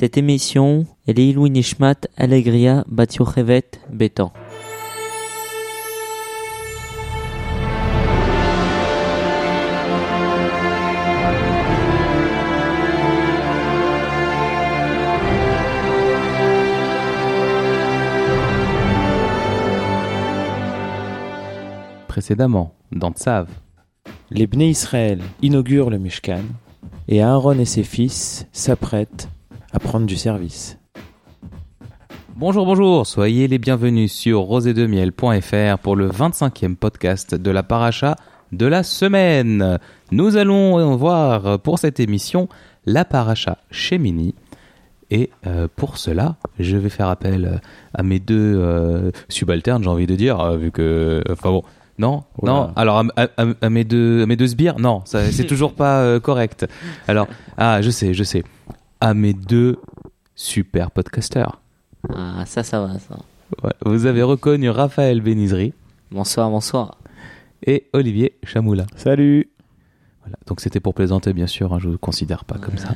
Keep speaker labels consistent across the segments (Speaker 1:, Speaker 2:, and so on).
Speaker 1: Cette émission est l'Ilou Nishmat Alegria Bat Yochevet Betan.
Speaker 2: Précédemment, dans Tsav,
Speaker 3: Les Bnei Israël inaugurent le Mishkan et Aaron et ses fils s'apprêtent à prendre du service.
Speaker 2: Bonjour, bonjour, soyez les bienvenus sur rosédemiel.fr pour le 25e podcast de la paracha de la semaine. Nous allons voir pour cette émission la paracha Shemini. Et euh, pour cela, je vais faire appel à mes deux euh, subalternes, j'ai envie de dire, euh, vu que... Enfin bon, non,
Speaker 3: Oula.
Speaker 2: non. Alors à, à- à mes deux, à mes deux sbires, non, c'est toujours pas euh, correct. Alors, ah, je sais, je sais. À mes deux super podcasteurs.
Speaker 1: Ah, ça, ça va, ça.
Speaker 2: Ouais, vous avez reconnu Raphaël Benizri
Speaker 1: Bonsoir, bonsoir.
Speaker 2: et Olivier Chamoula.
Speaker 3: Salut
Speaker 2: Voilà. Donc c'était pour plaisanter, bien sûr. hein, je ne vous considère pas comme ça.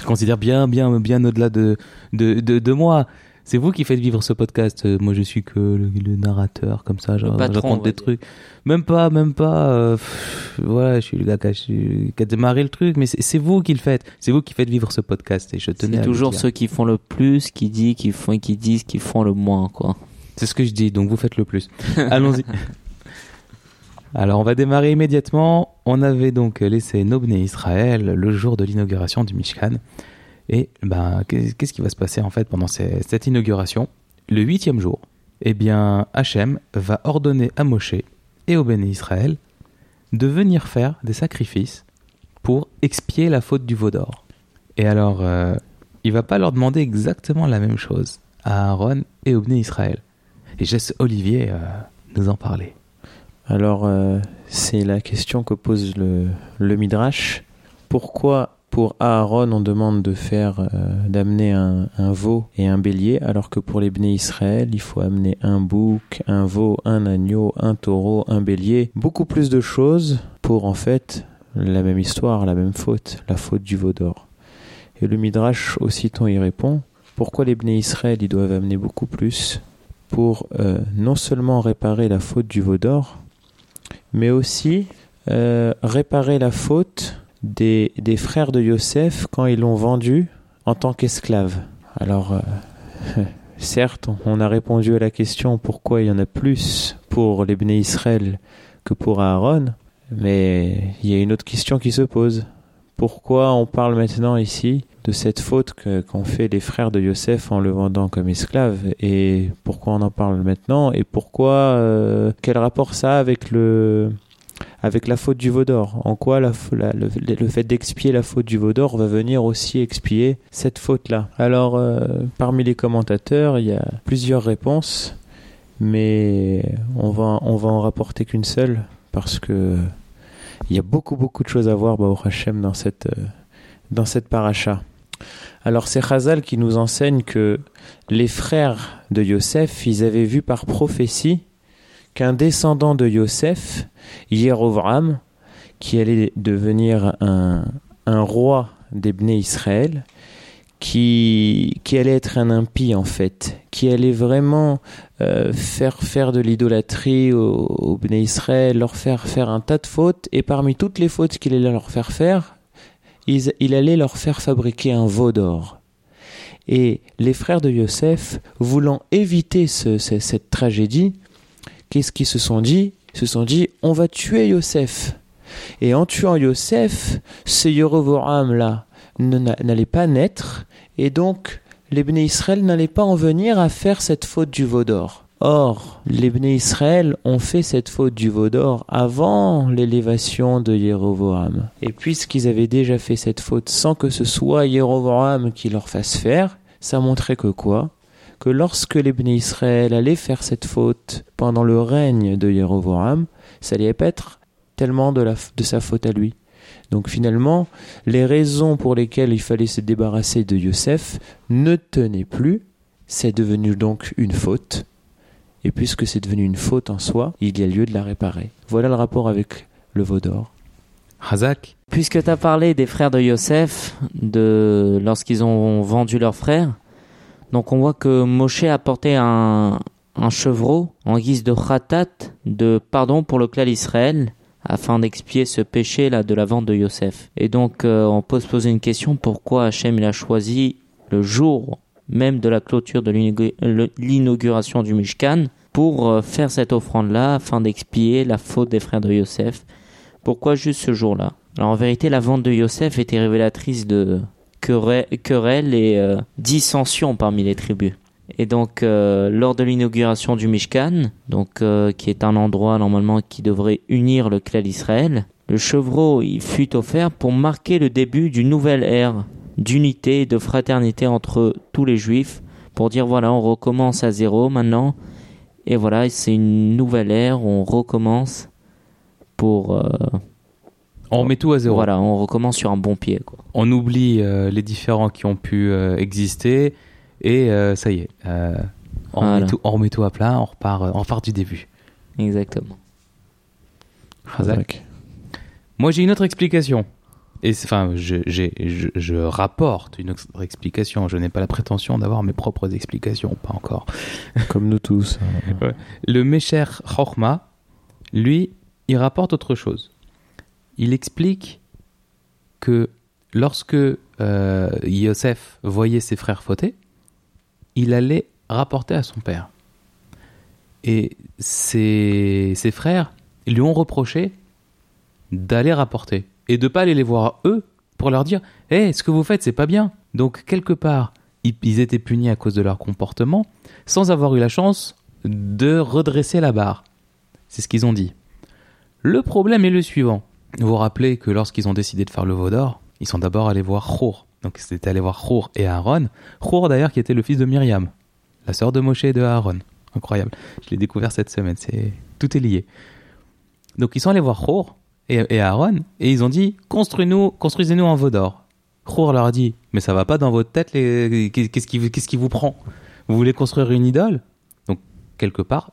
Speaker 2: Je considère bien, bien, bien au-delà de, de, de, de moi. C'est vous qui faites vivre ce podcast. Euh, Moi, je suis que le, le narrateur, comme ça. Je,
Speaker 1: patron,
Speaker 2: raconte des
Speaker 1: dire.
Speaker 2: trucs. Même pas, même pas. euh, pff, voilà, je suis le gars qui a, qui a démarré le truc. Mais c'est vous qui le faites. C'est vous qui faites vivre ce podcast. Et je tenais
Speaker 1: C'est toujours ceux qui font le plus, qui disent, qui font, qui disent, qui font le moins, quoi.
Speaker 2: C'est ce que je dis, donc vous faites le plus. Allons-y. Alors on va démarrer immédiatement. On avait donc laissé Nobné Israël le jour de l'inauguration du Mishkan. Et ben, qu'est- qu'est-ce qui va se passer en fait pendant cette inauguration? Le huitième jour, eh bien, Hachem va ordonner à Moshe et au Béné Israël de venir faire des sacrifices pour expier la faute du veau d'or. Et alors, euh, il va pas leur demander exactement la même chose à Aaron et au Béné Israël. Et je Olivier euh, nous en parler.
Speaker 3: Alors, euh, c'est la question que pose le Midrash. Pourquoi pour Aaron on demande de faire, euh, d'amener un, veau et un bélier, alors que pour les Bnei Israël, il faut amener un bouc, un veau, un agneau, un taureau, un bélier, beaucoup plus de choses pour en fait la même histoire, la même faute, la faute du veau d'or. Et le Midrash aussitôt y répond pourquoi les Bnei Israël doivent amener beaucoup plus pour euh, non seulement réparer la faute du veau d'or, mais aussi euh, réparer la faute des, des frères de Yosef quand ils l'ont vendu en tant qu'esclave. Alors, euh, certes, on a répondu à la question pourquoi il y en a plus pour les Bnei Israël que pour Aaron, mais il y a une autre question qui se pose. Pourquoi on parle maintenant ici de cette faute qu'ont fait les frères de Yosef en le vendant comme esclave et pourquoi on en parle maintenant? Et pourquoi euh, quel rapport ça a avec le avec la faute du veau d'or En quoi le, fait d'expier la faute du veau d'or va venir aussi expier cette faute-là? Alors, euh, parmi les commentateurs, il y a plusieurs réponses, mais on va, on va en rapporter qu'une seule, parce que il y a beaucoup, beaucoup de choses à voir, Baruch Hashem, dans cette, euh, dans cette paracha. Alors, c'est Chazal qui nous enseigne que les frères de Yosef, ils avaient vu par prophétie qu'un descendant de Yosef, Yerovram, qui allait devenir un, un roi des Bnei Israël, qui, qui allait être un impie en fait, qui allait vraiment euh, faire faire de l'idolâtrie aux, aux Bnei Israël, leur faire faire un tas de fautes, et parmi toutes les fautes qu'il allait leur faire faire, il allait leur faire fabriquer un veau d'or. Et les frères de Yosef, voulant éviter ce- ce- cette tragédie, qu'est-ce qu'ils se sont dit? Ils se sont dit on va tuer Yosef. Et en tuant Yosef, ce Yerovoram là n'allait pas naître, et donc les Bnei Israël n'allaient pas en venir à faire cette faute du veau d'or. Or, les Bnei Israël ont fait cette faute du veau d'or avant l'élévation de Yerovoam. Et puisqu'ils avaient déjà fait cette faute sans que ce soit Yerovoam qui leur fasse faire, ça montrait que quoi? Que lorsque les Bnei Israël allaient faire cette faute pendant le règne de Jéroboam, ça allait pas être tellement de, la, de sa faute à lui. Donc finalement, les raisons pour lesquelles il fallait se débarrasser de Yosef ne tenaient plus, c'est devenu donc une faute. Et puisque c'est devenu une faute en soi, il y a lieu de la réparer. Voilà le rapport avec le veau d'or.
Speaker 2: Hazak.
Speaker 1: Puisque tu as parlé des frères de Yosef, de lorsqu'ils ont vendu leur frère, donc on voit que Moshe a porté un, chevreau en guise de khatat, de pardon pour le clan d'Israël, afin d'expier ce péché là de la vente de Yosef. Et donc euh, on peut se poser une question pourquoi Hachem il a choisi le jour même de la clôture de l'inauguration du Mishkan pour euh, faire cette offrande là afin d'expier la faute des frères de Yosef? Pourquoi juste ce jour-là? Alors en vérité la vente de Yosef était révélatrice de querelles querelles et euh, dissensions parmi les tribus. Et donc, euh, lors de l'inauguration du Mishkan, donc euh, qui est un endroit normalement qui devrait unir le clan d'Israël, le chevreau il fut offert pour marquer le début d'une nouvelle ère d'unité et de fraternité entre tous les juifs, pour dire voilà, on recommence à zéro maintenant, et voilà, c'est une nouvelle ère, on recommence pour euh,
Speaker 2: On remet tout à zéro.
Speaker 1: voilà, on recommence sur un bon pied quoi.
Speaker 2: On oublie euh, les différents qui ont pu euh, exister et euh, ça y est. euh, on,
Speaker 1: Voilà.
Speaker 2: remet tout, on remet tout à plat, on repart, euh, on repart du début.
Speaker 1: Exactement.
Speaker 2: Hazak. Moi, j'ai une autre explication. Et c'est- enfin, je, je rapporte une autre explication. Je n'ai pas la prétention d'avoir mes propres explications, pas encore.
Speaker 3: Comme nous tous. hein.
Speaker 2: Le Mesher Chorma, lui, il rapporte autre chose. Il explique que lorsque euh, Yosef voyait ses frères fauter, il allait rapporter à son père. Et ses, frères lui ont reproché d'aller rapporter et de pas aller les voir eux pour leur dire "Eh, ce que vous faites, c'est pas bien." Donc quelque part, ils étaient punis à cause de leur comportement sans avoir eu la chance de redresser la barre. C'est ce qu'ils ont dit. Le problème est le suivant. Vous vous rappelez que lorsqu'ils ont décidé de faire le veau d'or, ils sont d'abord allés voir Chour. Donc c'était allé voir Chour et Aaron. Chour d'ailleurs qui était le fils de Myriam, la sœur de Moshe et de Aaron. Incroyable. Je l'ai découvert cette semaine. C'est tout est lié. Donc ils sont allés voir Chour et, Aaron et ils ont dit construisez-nous, construisez-nous un veau d'or. Leur a dit mais ça va pas dans votre tête qu'est-ce qui, qui vous prend? Vous voulez construire une idole? Donc quelque part,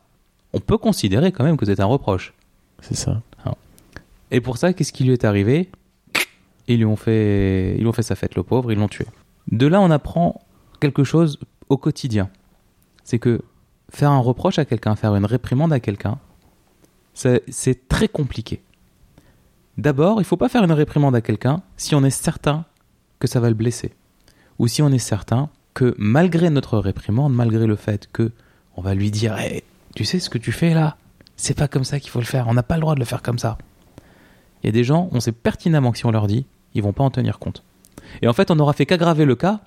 Speaker 2: on peut considérer quand même que c'est un reproche.
Speaker 3: C'est ça.
Speaker 2: Et pour ça, qu'est-ce qui lui est arrivé? Ils lui ont fait, sa fête, le pauvre, ils l'ont tué. De là, on apprend quelque chose au quotidien. C'est que faire un reproche à quelqu'un, faire une réprimande à quelqu'un, c'est très compliqué. D'abord, il faut pas faire une réprimande à quelqu'un si on est certain que ça va le blesser. Ou si on est certain que malgré notre réprimande, malgré le fait que on va lui dire tu sais ce que tu fais là? C'est pas comme ça qu'il faut le faire, on n'a pas le droit de le faire comme ça. Il y a des gens, on sait pertinemment que si on leur dit, ils vont pas en tenir compte. Et en fait, on n'aura fait qu'aggraver le cas,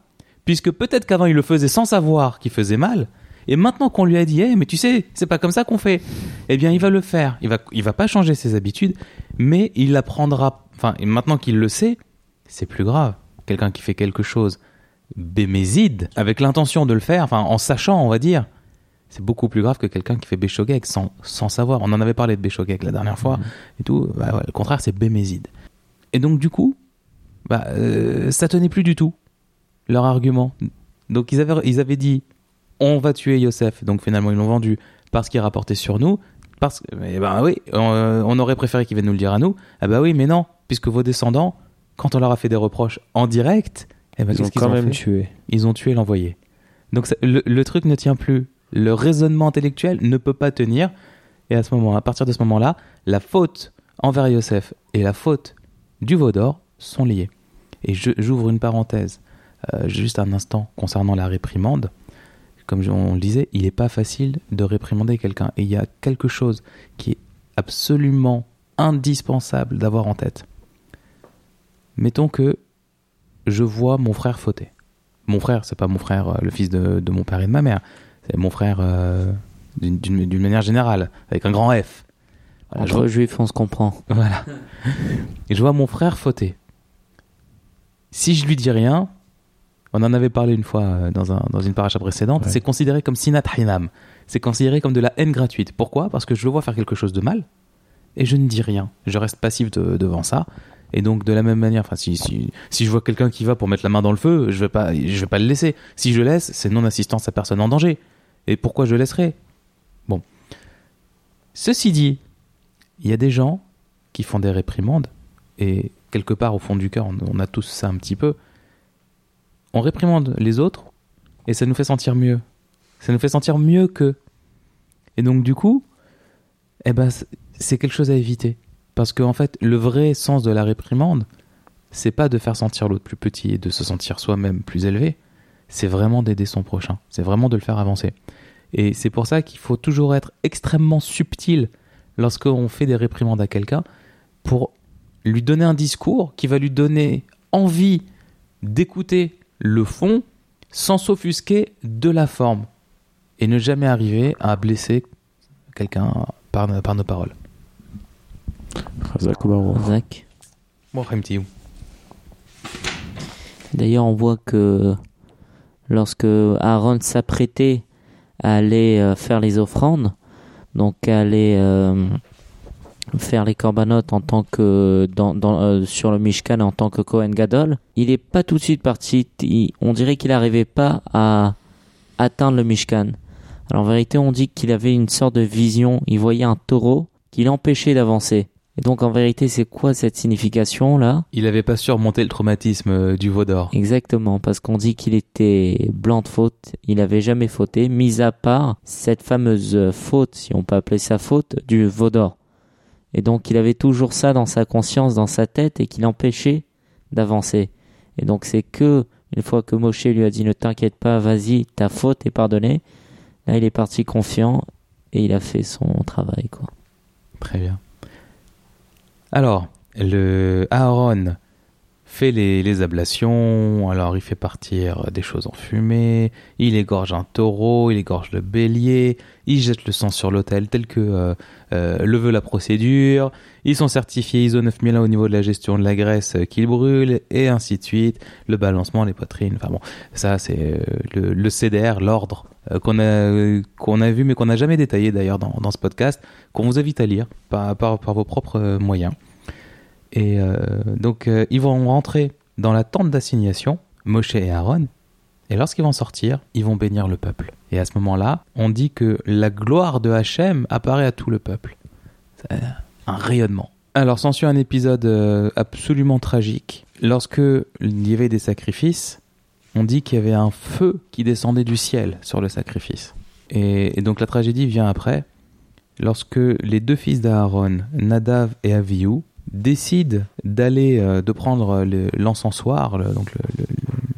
Speaker 2: puisque peut-être qu'avant il le faisait sans savoir qu'il faisait mal, et maintenant qu'on lui a dit, Eh, mais tu sais, c'est pas comme ça qu'on fait, eh bien, il va le faire. Il va, il va pas changer ses habitudes, mais il apprendra. Enfin, et maintenant qu'il le sait, c'est plus grave. Quelqu'un qui fait quelque chose béméside, avec l'intention de le faire, enfin, en sachant, on va dire, c'est beaucoup plus grave que quelqu'un qui fait Béchogek sans, sans savoir. On en avait parlé de Béchogek la dernière fois et tout. Bah ouais, le contraire, c'est Béméside. Et donc, du coup, bah, euh, ça tenait plus du tout, leur argument. Donc, ils avaient, ils avaient dit on va tuer Yosef. Donc, finalement, ils l'ont vendu parce qu'il rapportait sur nous. Parce que, mais ben oui, on, on aurait préféré qu'ils viennent nous le dire à nous. Ah bah oui, mais non, puisque vos descendants, quand on leur a fait des reproches en direct, eh ben,
Speaker 3: Ils ont quand
Speaker 2: ont
Speaker 3: même tué.
Speaker 2: ils ont tué l'envoyé. Donc ça- le, le truc ne tient plus. Le raisonnement intellectuel ne peut pas tenir. Et à ce moment, à partir de ce moment-là, la faute envers Yosef et la faute du veau d'or sont liées. Et j'ouvre une parenthèse euh, juste un instant concernant la réprimande. Comme on le disait, il n'est pas facile de réprimander quelqu'un. Et il y a quelque chose qui est absolument indispensable d'avoir en tête. Mettons que je vois mon frère fauter. Mon frère, c'est pas mon frère, euh, le fils de mon père et de ma mère. C'est mon frère euh, d'une- manière générale, avec un grand F. Voilà, je
Speaker 1: Entre
Speaker 2: vois-
Speaker 1: juifs, on se comprend.
Speaker 2: voilà. Et je vois mon frère fauter. Si je lui dis rien, on en avait parlé une fois euh, dans, un, dans une paracha précédente,
Speaker 3: Ouais.
Speaker 2: c'est considéré comme sinat hinam. C'est considéré comme de la haine gratuite. Pourquoi? Parce que je le vois faire quelque chose de mal et je ne dis rien. Je reste passif de- devant ça. Et donc de la même manière, enfin si, si, si je vois quelqu'un qui va pour mettre la main dans le feu, je vais pas, je vais pas le laisser. Si je laisse, c'est non assistance à personne en danger. Et pourquoi je laisserai? Bon. Ceci dit, il y a des gens qui font des réprimandes et quelque part au fond du cœur, on, a tous ça un petit peu, on réprimande les autres et ça nous fait sentir mieux. Ça nous fait sentir mieux que. Et donc du coup, eh ben, c'est quelque chose à éviter. Parce qu'en fait, le vrai sens de la réprimande, c'est pas de faire sentir l'autre plus petit et de se sentir soi-même plus élevé, c'est vraiment d'aider son prochain, c'est vraiment de le faire avancer. Et c'est pour ça qu'il faut toujours être extrêmement subtil lorsqu'on fait des réprimandes à quelqu'un pour lui donner un discours qui va lui donner envie d'écouter le fond sans s'offusquer de la forme et ne jamais arriver à blesser quelqu'un par, par nos paroles.
Speaker 1: D'ailleurs, on voit que lorsque Aaron s'apprêtait à aller euh, faire les offrandes, donc à aller euh, faire les corbanotes en tant que euh, sur le Mishkan en tant que Kohen Gadol, il est pas tout de suite parti. On dirait qu'il n'arrivait pas à atteindre le Mishkan. Alors en vérité, on dit qu'il avait une sorte de vision. Il voyait un taureau qui l'empêchait d'avancer. Et donc en vérité, c'est quoi cette signification là?
Speaker 2: Il n'avait pas surmonté le traumatisme euh, du veau d'or.
Speaker 1: Exactement, parce qu'on dit qu'il était blanc de faute, il n'avait jamais fauté, mis à part cette fameuse faute, si on peut appeler ça faute, du veau d'or. Et donc il avait toujours ça dans sa conscience, dans sa tête, et qui l'empêchait d'avancer. Et donc c'est que, une fois que Moshe lui a dit ne t'inquiète pas, vas-y, ta faute est pardonnée, là il est parti confiant, et il a fait son travail, quoi.
Speaker 2: Très bien. Alors, le Aaron fait les, ablations, alors il fait partir des choses en fumée, il égorge un taureau, il égorge le bélier, il jette le sang sur l'autel tel que euh, euh, le veut la procédure, ils sont certifiés ISO 9001 au niveau de la gestion de la graisse euh, qu'ils brûlent, et ainsi de suite, le balancement, les poitrines, enfin bon, ça c'est euh, le, CDR, l'ordre euh, qu'on a, qu'on a vu mais qu'on n'a jamais détaillé d'ailleurs dans, ce podcast, qu'on vous invite à lire par, vos propres euh, moyens. Et euh, donc, euh, ils vont rentrer dans la tente d'assignation, Moshe et Aaron, et lorsqu'ils vont sortir, ils vont bénir le peuple. Et à ce moment-là, on dit que la gloire de Hachem apparaît à tout le peuple. C'est un rayonnement. Alors, s'ensuit un épisode euh, absolument tragique. Lorsque il y avait des sacrifices, on dit qu'il y avait un feu qui descendait du ciel sur le sacrifice. Et, et donc la tragédie vient après, lorsque les deux fils d'Aaron, Nadav et Avihu, décident d'aller, euh, de prendre le- l'encensoir, le- donc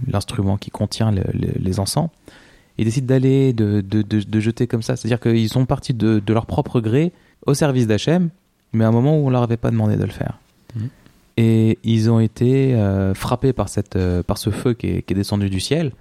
Speaker 2: l'instrument qui contient le- le- les encens, ils décident d'aller, de, de, de- de jeter comme ça. C'est-à-dire qu'ils sont partis de, leur propre gré au service d'Hachem, mais à un moment où on leur avait pas demandé de le faire.
Speaker 3: Mhm.
Speaker 2: Et ils ont été euh, frappés par, cette, euh, par ce feu qui est, qui est descendu du ciel,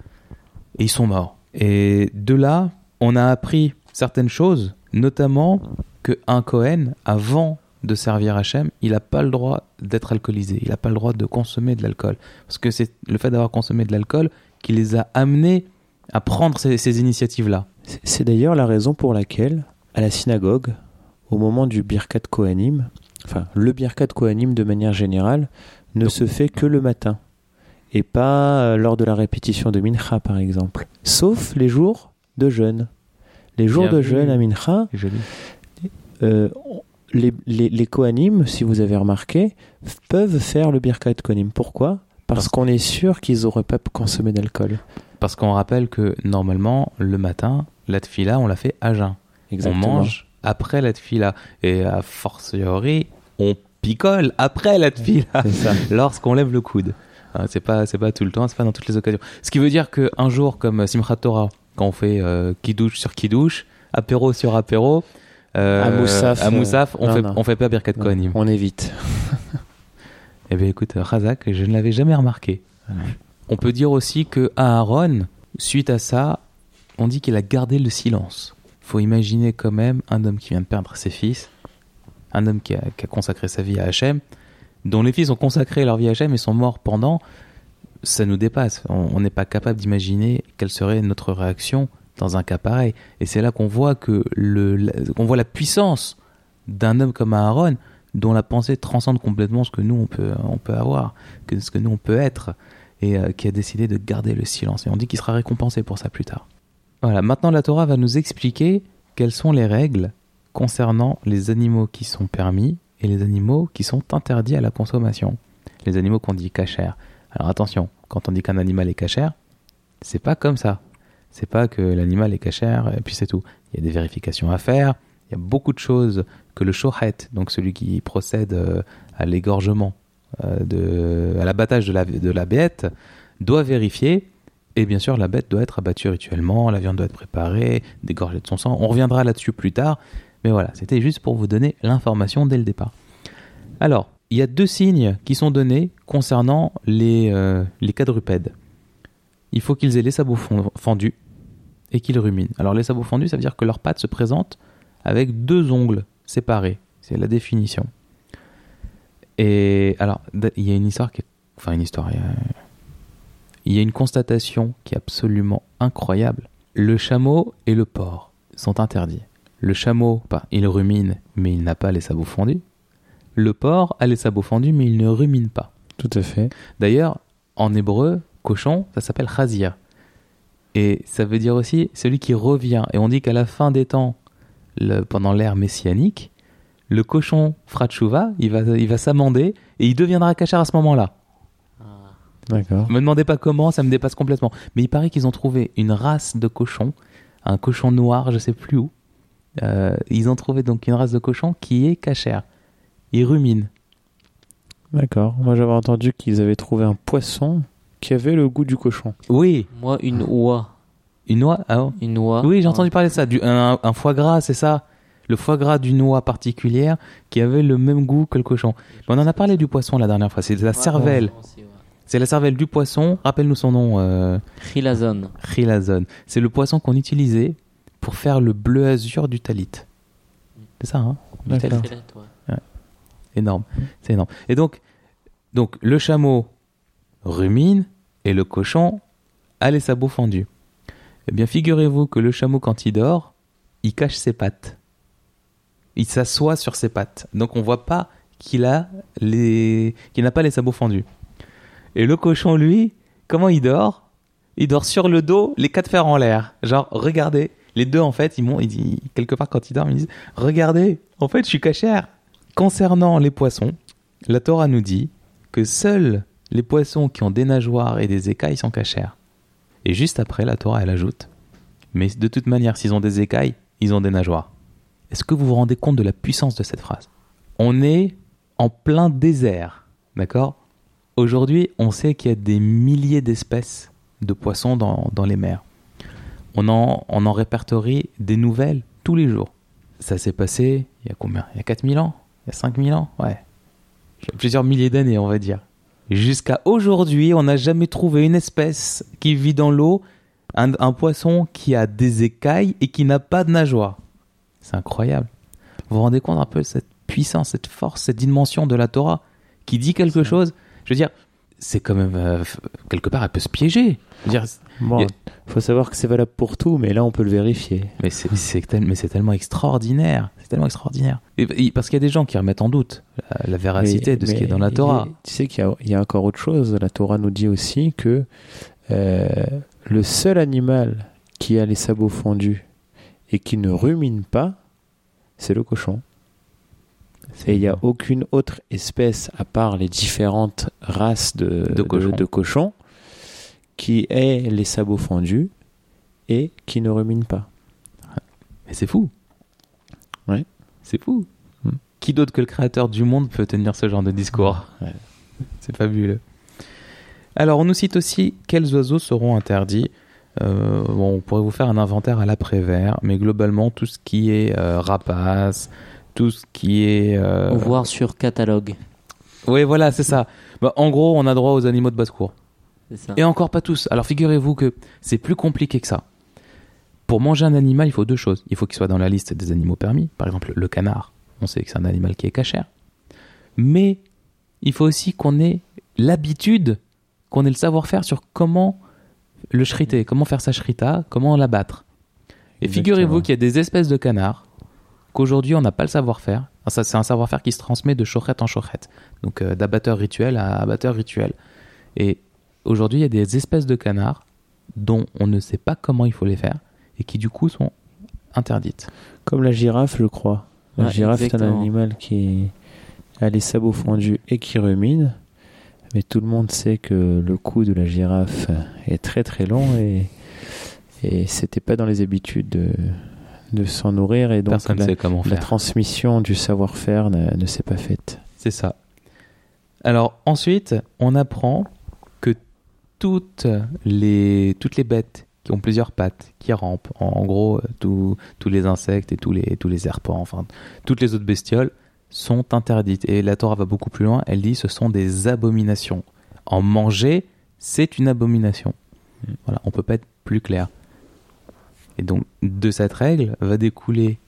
Speaker 2: et ils sont morts. Et de là, on a appris certaines choses, notamment que un Cohen, avant de servir Hachem, il n'a pas le droit d'être alcoolisé, il n'a pas le droit de consommer de l'alcool. Parce que c'est le fait d'avoir consommé de l'alcool qui les a amenés à prendre ces, ces initiatives-là.
Speaker 3: C'est- d'ailleurs la raison pour laquelle, à la synagogue, au moment du Birkat Kohanim, enfin le Birkat Kohanim de manière générale, ne
Speaker 2: Donc-
Speaker 3: se fait que le matin et pas euh, lors de la répétition de Mincha par exemple. Sauf les jours de jeûne. Les jours de jeûne à Mincha, euh, les, les, les Kohanim, si vous avez remarqué, peuvent faire le Birkat Kohanim. Pourquoi? Parce
Speaker 2: Parce-
Speaker 3: qu'on est sûr qu'ils n'auraient pas consommé d'alcool.
Speaker 2: Parce qu'on rappelle que normalement, le matin, la tfila, on la fait à jeun. On mange après la tfila. Et a fortiori, on picole après la tfila. Lorsqu'on lève le coude. Hein, c'est pas c'est pas tout le temps, c'est pas dans toutes les occasions. Ce qui veut dire que un jour comme Simchat Torah, quand on fait euh, kidouche sur kidouche, apéro sur apéro, euh,
Speaker 3: À Moussaf,
Speaker 2: à Moussaf, on
Speaker 3: euh,
Speaker 2: fait
Speaker 3: non,
Speaker 2: on fait pas Birkat
Speaker 3: Non,
Speaker 2: Kohanim.
Speaker 3: On évite.
Speaker 2: Eh bien écoute, Razak, je ne l'avais jamais remarqué. On peut dire aussi que Aaron, suite à ça, on dit qu'il a gardé le silence. Faut imaginer quand même un homme qui vient de perdre ses fils, un homme qui a, qui a consacré sa vie à Hachem, dont les fils ont consacré leur vie à Hachem et sont morts pendant. Ça nous dépasse. On n'est pas capable d'imaginer quelle serait notre réaction dans un cas pareil. Et c'est là qu'on voit que le, la- voit la puissance d'un homme comme Aaron, dont la pensée transcende complètement ce que nous on peut, on peut avoir, que ce que nous on peut être, et euh, qui a décidé de garder le silence. Et on dit qu'il sera récompensé pour ça plus tard. Voilà, maintenant la Torah va nous expliquer quelles sont les règles concernant les animaux qui sont permis et les animaux qui sont interdits à la consommation. Les animaux qu'on dit cachères. Alors attention, quand on dit qu'un animal est cachère, c'est pas comme ça. C'est pas que l'animal est cachère et puis c'est tout. Il y a des vérifications à faire. Il y a beaucoup de choses que le shohet, donc celui qui procède euh, à l'égorgement, euh, à l'abattage de la, bête, doit vérifier. Et bien sûr, la bête doit être abattue rituellement, la viande doit être préparée, dégorgée de son sang. On reviendra là-dessus plus tard. Mais voilà, c'était juste pour vous donner l'information dès le départ. Alors, il y a deux signes qui sont donnés concernant les, euh, les quadrupèdes. Il faut qu'ils aient les sabots fendus et qu'ils ruminent. Alors, les sabots fendus, ça veut dire que leurs pattes se présentent avec deux ongles séparés. C'est la définition. Et alors, il y a une histoire qui est... Enfin, une histoire... il y a- Il y a une constatation qui est absolument incroyable. Le chameau et le porc sont interdits. Le chameau, pas, il rumine, mais il n'a pas les sabots fendus. Le porc a les sabots fendus, mais il ne rumine pas.
Speaker 3: Tout à fait.
Speaker 2: D'ailleurs, en hébreu, cochon, ça s'appelle chazir. Et ça veut dire aussi celui qui revient. Et on dit qu'à la fin des temps, le- pendant l'ère messianique, le cochon fratchouva, il va, il va s'amender et il deviendra cachère à ce moment-là.
Speaker 3: D'accord.
Speaker 2: Me demandez pas comment, ça me dépasse complètement. Mais il paraît qu'ils ont trouvé une race de cochon, un cochon noir, je sais plus où. Euh, ils ont trouvé donc une race de cochon qui est cachère. Il rumine.
Speaker 3: D'accord. Moi, j'avais entendu qu'ils avaient trouvé un poisson qui avait le goût du cochon.
Speaker 2: Oui,
Speaker 1: Moi, une oie.
Speaker 2: une noix. ah oh.
Speaker 1: Une oie.
Speaker 2: Oui, j'ai entendu parler de ça. Du, un, un foie gras, c'est ça Le foie gras d'une noix particulière qui avait le même goût que le cochon. Mais on en a parlé du poisson la dernière fois. C'est la cervelle. C'est la cervelle du poisson. Rappelle-nous son nom. Euh,
Speaker 1: Rilazone.
Speaker 2: Rilazone. C'est le poisson qu'on utilisait pour faire le bleu azur du talit. C'est ça, hein? Du talit. Énorme. C'est énorme. Et donc, donc, le chameau rumine et le cochon a les sabots fendus. Eh bien, figurez-vous que le chameau, quand il dort, il cache ses pattes. Il s'assoit sur ses pattes. Donc, on voit pas qu'il a les, qu'il n'a pas les sabots fendus. Et le cochon, lui, comment il dort? Il dort sur le dos, les quatre fers en l'air. Genre, regardez. Les deux, en fait, ils m'ont, disent, quelque part quand ils dorment, ils disent, regardez, en fait, je suis cachère. Concernant les poissons, la Torah nous dit que seuls les poissons qui ont des nageoires et des écailles sont cachères. Et juste après, la Torah, elle ajoute Mais de toute manière, s'ils ont des écailles, ils ont des nageoires. Est-ce que vous vous rendez compte de la puissance de cette phrase? On est en plein désert, d'accord? Aujourd'hui, on sait qu'il y a des milliers d'espèces de poissons dans, dans les mers. On en, on en répertorie des nouvelles tous les jours. Ça s'est passé il y a combien? Il y a 4000 ans? Il y a 5000 ans? Ouais. Plusieurs milliers d'années, on va dire. Jusqu'à aujourd'hui, on n'a jamais trouvé une espèce qui vit dans l'eau, un, un poisson qui a des écailles et qui n'a pas de nageoire. C'est incroyable. Vous vous rendez compte un peu de cette puissance, cette force, cette dimension de la Torah qui dit quelque chose? Je veux dire, c'est quand même euh, quelque part, elle peut se piéger.
Speaker 3: Bon,
Speaker 2: a-
Speaker 3: faut savoir que c'est valable pour tout, mais là, on peut le vérifier.
Speaker 2: mais c'est tel- tellement extraordinaire. C'est tellement extraordinaire. Et- et- parce qu'il y a des gens qui remettent en doute la, la véracité
Speaker 3: Mais-
Speaker 2: de ce qui est dans la
Speaker 3: il
Speaker 2: Torah.
Speaker 3: tu sais qu'il y a, il y a encore autre chose. La Torah nous dit aussi que euh, le seul animal qui a les sabots fendus et qui ne rumine pas, c'est le cochon. Il n'y a aucune autre espèce, à part les différentes races de,
Speaker 2: De cochons.
Speaker 3: de cochons, qui ait les sabots fendus et qui ne rumine pas.
Speaker 2: Mais c'est fou.
Speaker 3: Ouais.
Speaker 2: C'est fou.
Speaker 3: Hmm.
Speaker 2: Qui d'autre que le créateur du monde peut tenir ce genre de discours?
Speaker 3: Ouais.
Speaker 2: C'est fabuleux. Alors, on nous cite aussi quels oiseaux seront interdits. Euh, bon, on pourrait vous faire un inventaire à l'après-vert, mais globalement, tout ce qui est euh, rapace, tout ce qui est. euh,
Speaker 1: Voir sur catalogue.
Speaker 2: Oui, voilà, c'est ça. Bah, en gros, on a droit aux animaux de basse-cour. Et encore pas tous. Alors figurez-vous que c'est plus compliqué que ça. Pour manger un animal, il faut deux choses. Il faut qu'il soit dans la liste des animaux permis. Par exemple, le canard. On sait que c'est un animal qui est cachère. Mais il faut aussi qu'on ait l'habitude, qu'on ait le savoir-faire sur comment le shriter, comment faire sa shrita, comment l'abattre. Et figurez-vous qu'il y a des espèces de canards qu'aujourd'hui on n'a pas le savoir-faire. C'est un savoir-faire qui se transmet de chorette en chorette. Donc euh, d'abatteur rituel à abatteur rituel. Et aujourd'hui, il y a des espèces de canards dont on ne sait pas comment il faut les faire et qui du coup sont interdites.
Speaker 3: Comme la girafe, je crois. La girafe est un animal qui a les sabots fondus et qui rumine. Mais tout le monde sait que le cou de la girafe est très très long et, et c'était pas dans les habitudes de, de s'en nourrir et donc
Speaker 2: Personne
Speaker 3: la,
Speaker 2: sait comment
Speaker 3: la
Speaker 2: faire.
Speaker 3: transmission du savoir-faire ne, ne s'est pas faite.
Speaker 2: C'est ça. Alors ensuite, on apprend que toutes les, toutes les bêtes qui ont plusieurs pattes, qui rampent, en, en gros euh, tous- tous les insectes et tous les, tous les serpents, enfin toutes les autres bestioles, sont interdites. Et la Torah va beaucoup plus loin, elle dit ce sont des abominations. En manger, c'est une abomination. Voilà, on peut pas être plus clair. Et donc, de cette règle va découler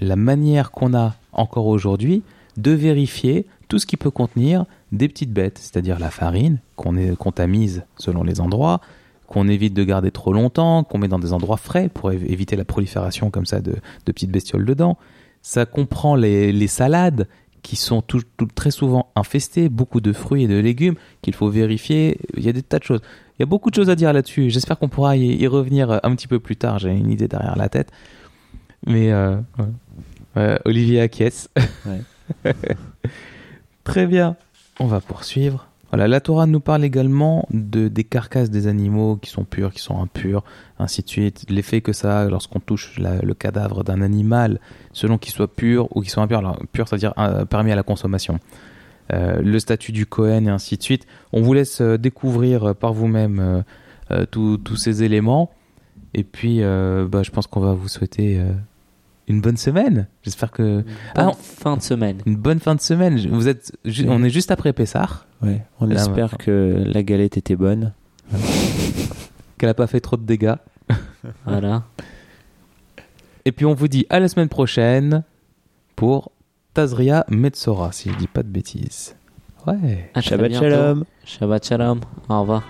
Speaker 2: la manière qu'on a encore aujourd'hui de vérifier tout ce qui peut contenir des petites bêtes, c'est-à-dire la farine qu'on est- qu'on tamise selon les endroits, qu'on évite de garder trop longtemps, qu'on met dans des endroits frais pour év- éviter la prolifération comme ça de, petites bestioles dedans. Ça comprend les, salades qui sont tout- très souvent infestées, beaucoup de fruits et de légumes qu'il faut vérifier. Il y a des tas de choses. Il y a beaucoup de choses à dire là-dessus. J'espère qu'on pourra y, y revenir un petit peu plus tard. J'ai une idée derrière la tête. Mais euh, ouais. Olivier acquiesce. Très bien. On va poursuivre. Voilà, la Torah nous parle également de, des carcasses des animaux qui sont purs, qui sont impurs, ainsi de suite. L'effet que ça a lorsqu'on touche la- le cadavre d'un animal, selon qu'il soit pur ou qu'il soit impur. Alors, pur, c'est-à-dire euh, permis à la consommation. Euh, le statut du Cohen et ainsi de suite. On vous laisse euh, découvrir euh, par vous-même tous ces éléments. Et puis, euh, bah, je pense qu'on va vous souhaiter euh, une bonne semaine. J'espère que Ah,
Speaker 1: Bonne
Speaker 2: on-
Speaker 1: fin de semaine.
Speaker 2: une bonne fin de semaine. Vous êtes, ju- on est juste après Pessar,
Speaker 3: Ouais, on
Speaker 2: Là,
Speaker 3: espère que la galette était bonne.
Speaker 2: qu'elle a pas fait trop de dégâts.
Speaker 1: Voilà.
Speaker 2: Et puis on vous dit à la semaine prochaine pour Tazria Metzora, si je dis pas de bêtises. Ouais.
Speaker 1: Très
Speaker 3: Shabbat shalom.
Speaker 1: Shabbat shalom. Au revoir.